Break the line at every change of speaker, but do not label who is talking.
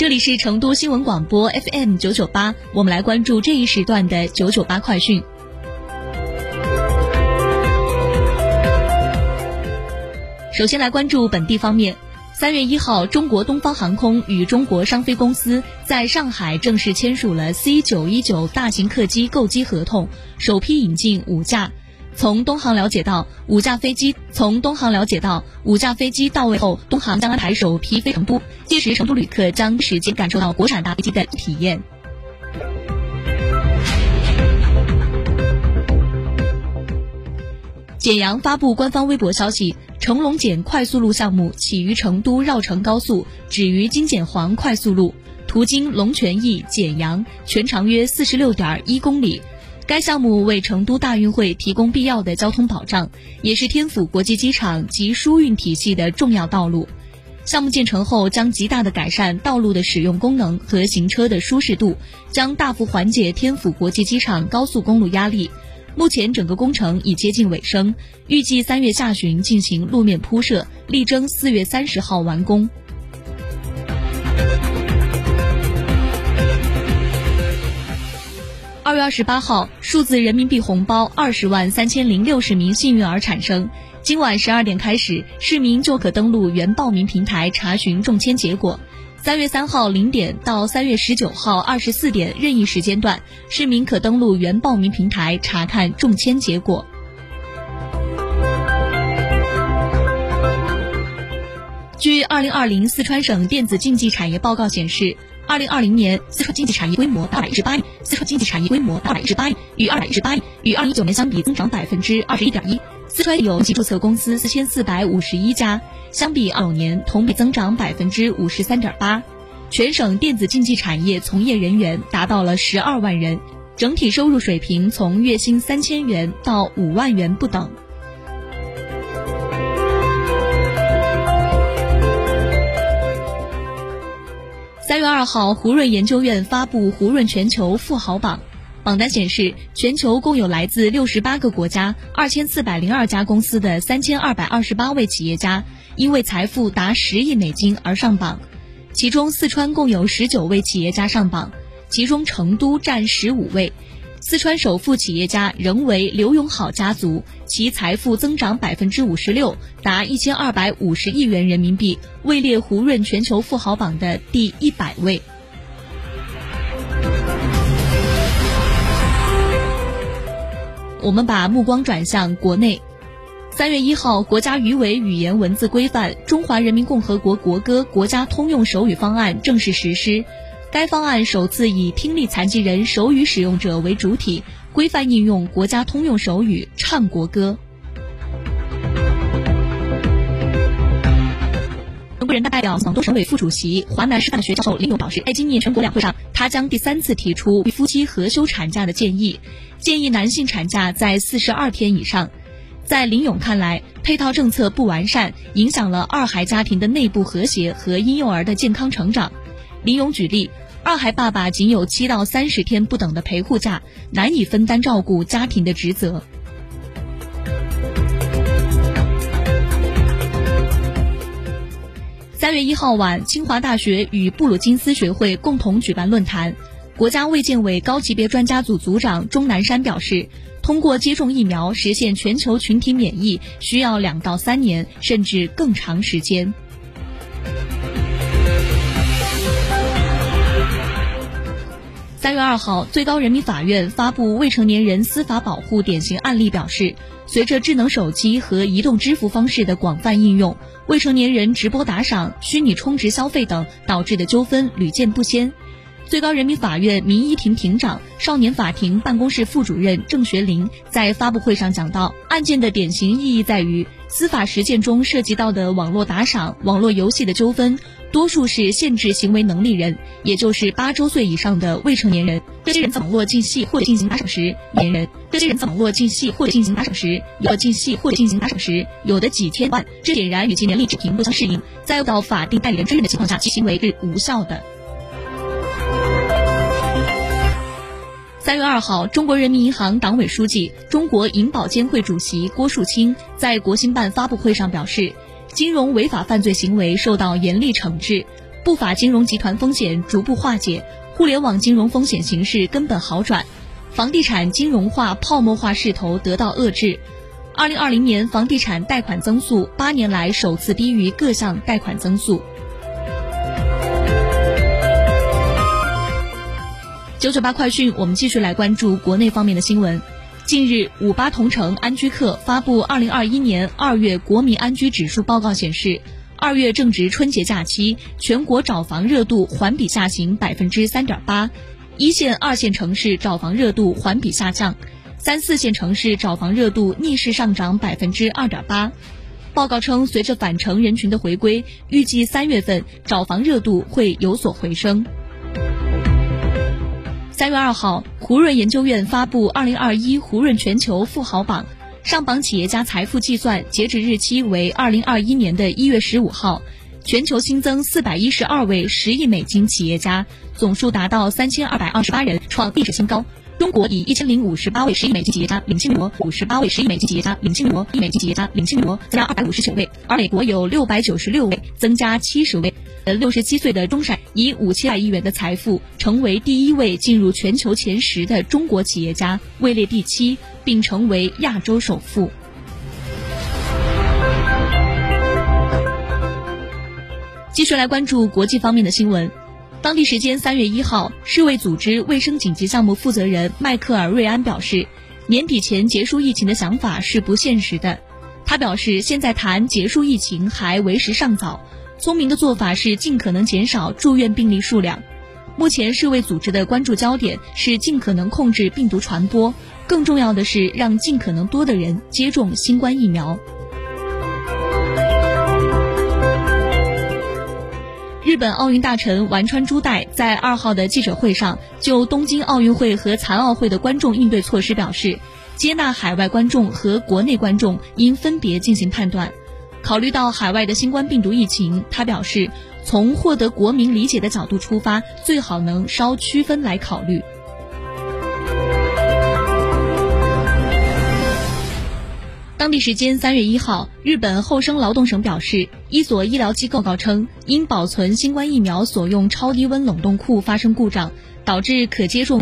这里是成都新闻广播 FM 九九八，我们来关注这一时段的九九八快讯。首先来关注本地方面，三月一号，中国东方航空与中国商飞公司在上海正式签署了 C 九一九大型客机购机合同，首批引进五架。从东航了解到，五架飞机从东航了解到，五架飞机到位后，东航将安排首批飞成都，届时成都旅客将实际感受到国产大飞机的体验。简阳发布官方微博消息，成龙简快速路项目起于成都绕城高速，止于金简黄快速路，途经龙泉驿、简阳，全长约四十六点一公里。该项目为成都大运会提供必要的交通保障，也是天府国际机场及疏运体系的重要道路。项目建成后，将极大的改善道路的使用功能和行车的舒适度，将大幅缓解天府国际机场高速公路压力。目前整个工程已接近尾声，预计三月下旬进行路面铺设，力争四月三十号完工。月二十八号，数字人民币红包二十万三千零六十名幸运儿产生。今晚十二点开始，市民就可登录原报名平台查询中签结果。三月三号零点到三月十九号二十四点任意时间段，市民可登录原报名平台查看中签结果。据二零二零四川省电子竞技产业报告显示。二零二零年，四川经济产业规模二百一十八亿，四川经济产业规模二百一十八亿，与二百一十八亿与二零一九年相比增长百分之二十一点一。四川有其注册公司四千四百五十一家，相比二九年同比增长百分之五十三点八。全省电子竞技产业从业人员达到了十二万人，整体收入水平从月薪三千元到五万元不等。二号，胡润研究院发布胡润全球富豪榜，榜单显示，全球共有来自六十八个国家、二千四百零二家公司的三千二百二十八位企业家，因为财富达十亿美金而上榜。其中，四川共有十九位企业家上榜，其中成都占十五位。四川首富企业家仍为刘永好家族，其财富增长百分之五十六，达一千二百五十亿元人民币，位列胡润全球富豪榜的第一百位。我们把目光转向国内，三月一号，国家语委语言文字规范《中华人民共和国国歌国家通用手语方案》正式实施。该方案首次以听力残疾人手语使用者为主体，规范应用国家通用手语唱国歌。全国人大代表、广东省委副主席、华南师范大学教授林勇表示，在今年全国两会上，他将第三次提出为夫妻合休产假的建议，建议男性产假在四十二天以上。在林勇看来，配套政策不完善，影响了二孩家庭的内部和谐和婴幼儿的健康成长。林勇举例。二孩爸爸仅有七到三十天不等的陪护假，难以分担照顾家庭的职责。三月一号晚，清华大学与布鲁金斯学会共同举办论坛。国家卫健委高级别专家组组长钟南山表示，通过接种疫苗实现全球群体免疫，需要两到三年，甚至更长时间。三月二号，最高人民法院发布未成年人司法保护典型案例，表示，随着智能手机和移动支付方式的广泛应用，未成年人直播打赏、虚拟充值消费等导致的纠纷屡见不鲜。最高人民法院民一庭庭长、少年法庭办公室副主任郑学林在发布会上讲到，案件的典型意义在于，司法实践中涉及到的网络打赏、网络游戏的纠纷。多数是限制行为能力人，也就是八周岁以上的未成年人。这些人在网络进戏或者进行打赏时，年人；这些人在网络进戏或者进行打赏时，有的进戏或者进行打赏时，有的几千万，这显然与其年龄水平不相适应。在到法定代理人追认的情况下，其行为是无效的。三月二号，中国人民银行党委书记、中国银保监会主席郭树清在国新办发布会上表示。金融违法犯罪行为受到严厉惩治，不法金融集团风险逐步化解，互联网金融风险形势根本好转，房地产金融化泡沫化势头得到遏制。二零二零年房地产贷款增速八年来首次低于各项贷款增速。九九八快讯，我们继续来关注国内方面的新闻。近日，五八同城安居客发布二零二一年二月国民安居指数报告显示，二月正值春节假期，全国找房热度环比下行百分之三点八，一线、二线城市找房热度环比下降，三四线城市找房热度逆势上涨百分之二点八。报告称，随着返程人群的回归，预计三月份找房热度会有所回升。三月二号，胡润研究院发布二零二一胡润全球富豪榜，上榜企业家财富计算截止日期为二零二一年的一月十五号，全球新增四百一十二位十亿美金企业家，总数达到三千二百二十八人，创历史新高。中国以一千零五十八位十亿美金企业家领先国，五十八位十亿美金企业家领先美国，亿美金企业家领先国，增加二百五十九位，而美国有六百九十六位，增加七十位。呃，六十七岁的钟闪以五千万亿元的财富，成为第一位进入全球前十的中国企业家，位列第七，并成为亚洲首富。继续来关注国际方面的新闻。当地时间三月一号，世卫组织卫生紧急项目负责人迈克尔·瑞安表示，年底前结束疫情的想法是不现实的。他表示，现在谈结束疫情还为时尚早，聪明的做法是尽可能减少住院病例数量。目前，世卫组织的关注焦点是尽可能控制病毒传播，更重要的是让尽可能多的人接种新冠疫苗。日本奥运大臣丸川朱代在二号的记者会上，就东京奥运会和残奥会的观众应对措施表示，接纳海外观众和国内观众应分别进行判断。考虑到海外的新冠病毒疫情，他表示，从获得国民理解的角度出发，最好能稍区分来考虑。当地时间三月一号，日本厚生劳动省表示，一所医疗机构告称，因保存新冠疫苗所用超低温冷冻库发生故障，导致可接种。